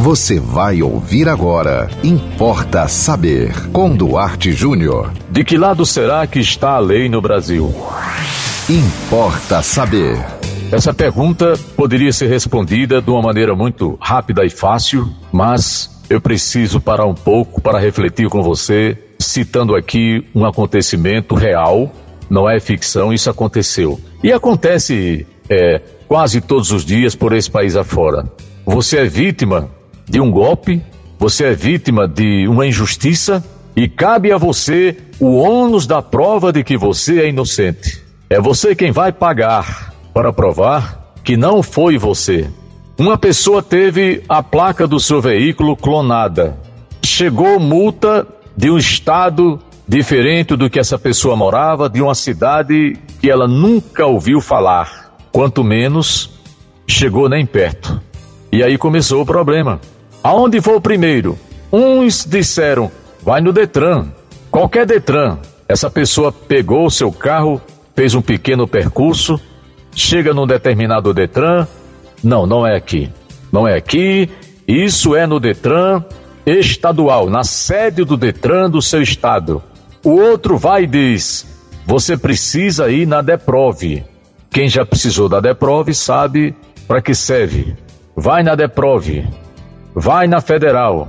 Você vai ouvir agora. Importa saber. Com Duarte Júnior. De que lado será que está a lei no Brasil? Importa saber. Essa pergunta poderia ser respondida de uma maneira muito rápida e fácil, mas eu preciso parar um pouco para refletir com você, citando aqui um acontecimento real, não é ficção, isso aconteceu. E acontece é, quase todos os dias por esse país afora. Você é vítima de um golpe, você é vítima de uma injustiça e cabe a você o ônus da prova de que você é inocente. É você quem vai pagar para provar que não foi você. Uma pessoa teve a placa do seu veículo clonada. Chegou multa de um estado diferente do que essa pessoa morava, de uma cidade que ela nunca ouviu falar, quanto menos chegou nem perto. E aí começou o problema. Aonde vou primeiro? Uns disseram, vai no Detran. Qualquer Detran. Essa pessoa pegou o seu carro, fez um pequeno percurso, chega num determinado Detran. Não, não é aqui. Não é aqui. Isso é no Detran estadual, na sede do Detran do seu estado. O outro vai e diz: você precisa ir na Deprove. Quem já precisou da Deprove sabe para que serve vai na Deprove, vai na Federal,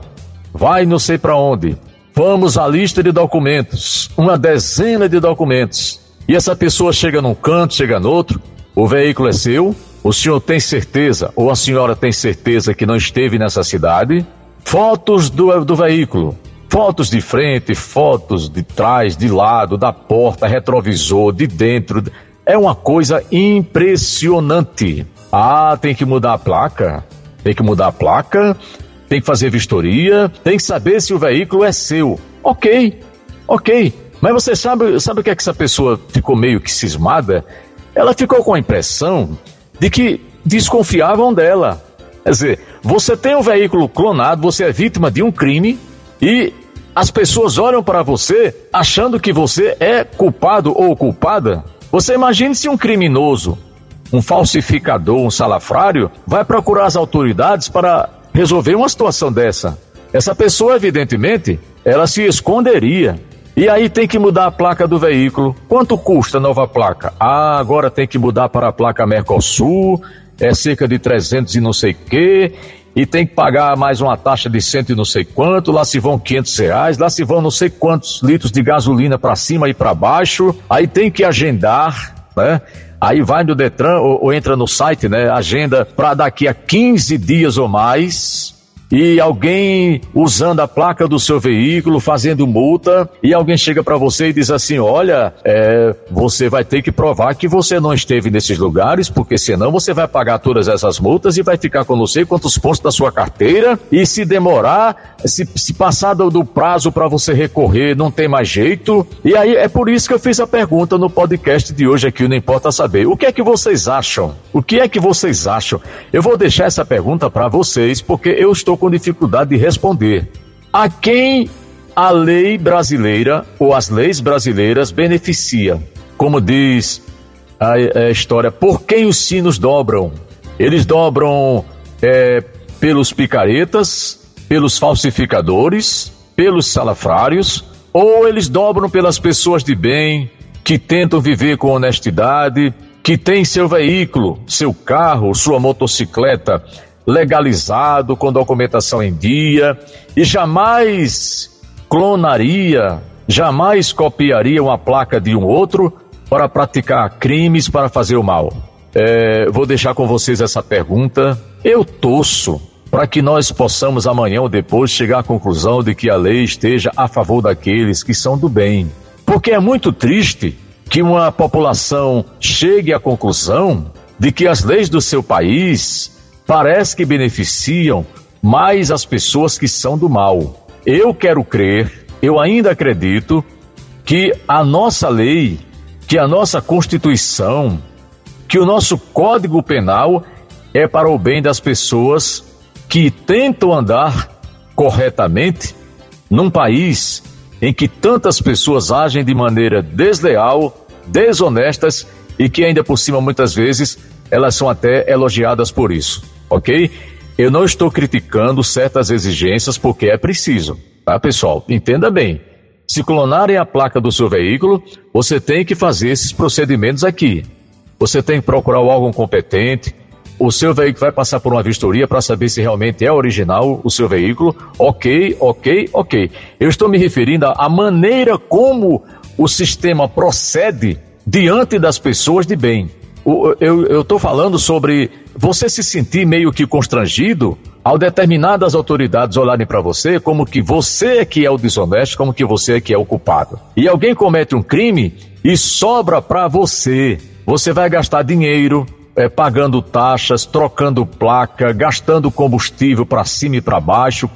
vai não sei para onde. Vamos à lista de documentos, uma dezena de documentos. E essa pessoa chega num canto, chega no outro, o veículo é seu, o senhor tem certeza, ou a senhora tem certeza que não esteve nessa cidade. Fotos do, do veículo, fotos de frente, fotos de trás, de lado, da porta, retrovisor, de dentro. É uma coisa impressionante. Ah, tem que mudar a placa. Tem que mudar a placa, tem que fazer vistoria, tem que saber se o veículo é seu. Ok, ok. Mas você sabe, sabe o que é que essa pessoa ficou meio que cismada? Ela ficou com a impressão de que desconfiavam dela. Quer dizer, você tem um veículo clonado, você é vítima de um crime e as pessoas olham para você achando que você é culpado ou culpada. Você imagine se um criminoso um falsificador, um salafrário, vai procurar as autoridades para resolver uma situação dessa. Essa pessoa, evidentemente, ela se esconderia. E aí tem que mudar a placa do veículo. Quanto custa a nova placa? Ah, agora tem que mudar para a placa Mercosul, é cerca de 300 e não sei quê, e tem que pagar mais uma taxa de cento e não sei quanto, lá se vão 500 reais, lá se vão não sei quantos litros de gasolina para cima e para baixo, aí tem que agendar, né? Aí vai no Detran ou, ou entra no site, né? Agenda para daqui a 15 dias ou mais e alguém usando a placa do seu veículo, fazendo multa, e alguém chega para você e diz assim: Olha, é, você vai ter que provar que você não esteve nesses lugares, porque senão você vai pagar todas essas multas e vai ficar com não sei quantos pontos da sua carteira, e se demorar, se, se passar do, prazo para você recorrer, não tem mais jeito. E aí é por isso que eu fiz a pergunta no podcast de hoje aqui, não importa saber. O que é que vocês acham? O que é que vocês acham? Eu vou deixar essa pergunta para vocês, porque eu estou com dificuldade de responder. A quem a lei brasileira ou as leis brasileiras beneficia? Como diz a, a história, por quem os sinos dobram? Eles dobram é, pelos picaretas, pelos falsificadores, pelos salafrários, ou eles dobram pelas pessoas de bem, que tentam viver com honestidade, que têm seu veículo, seu carro, sua motocicleta legalizado, com documentação em dia, e jamais clonaria, jamais copiaria uma placa de um outro para praticar crimes, para fazer o mal. É, vou deixar com vocês essa pergunta. Eu torço para que nós possamos amanhã ou depois chegar à conclusão de que a lei esteja a favor daqueles que são do bem. Porque é muito triste que uma população chegue à conclusão de que as leis do seu país parece que beneficiam mais as pessoas que são do mal. Eu quero crer, eu ainda acredito que a nossa lei, que a nossa Constituição, que o nosso Código Penal é para o bem das pessoas que tentam andar corretamente num país em que tantas pessoas agem de maneira desleal, desonestas e que ainda por cima muitas vezes elas são até elogiadas por isso ok? eu não estou criticando certas exigências porque é preciso, tá, pessoal? Entenda bem. Se clonarem a placa do seu veículo, você tem que fazer esses procedimentos aqui. Você tem que procurar o órgão competente. O seu veículo vai passar por uma vistoria para saber se realmente é original o seu veículo. Ok, ok, ok. Eu estou me referindo à maneira como o sistema procede diante das pessoas de bem. Eu estou falando sobre você se sentir meio que constrangido ao determinadas autoridades olharem para você como que você é que é o desonesto, como que você é que é o culpado. E alguém comete um crime e sobra para você. Você vai gastar dinheiro, é, pagando taxas, trocando placa, gastando combustível para cima e para baixo,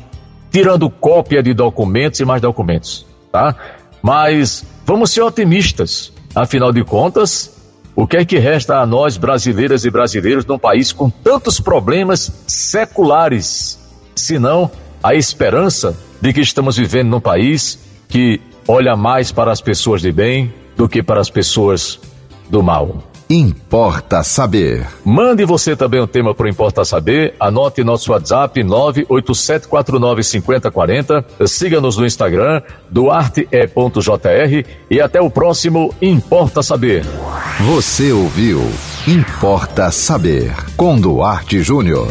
tirando cópia de documentos e mais documentos, tá? Mas vamos ser otimistas. Afinal de contas, o que é que resta a nós, brasileiras e brasileiros, num país com tantos problemas seculares, senão a esperança de que estamos vivendo num país que olha mais para as pessoas de bem do que para as pessoas do mal? Importa Saber. Mande você também um tema para o Importa Saber. Anote nosso WhatsApp 987495040. Siga-nos no Instagram, duarte.jr e até o próximo Importa Saber. Você ouviu Importa Saber com Duarte Júnior.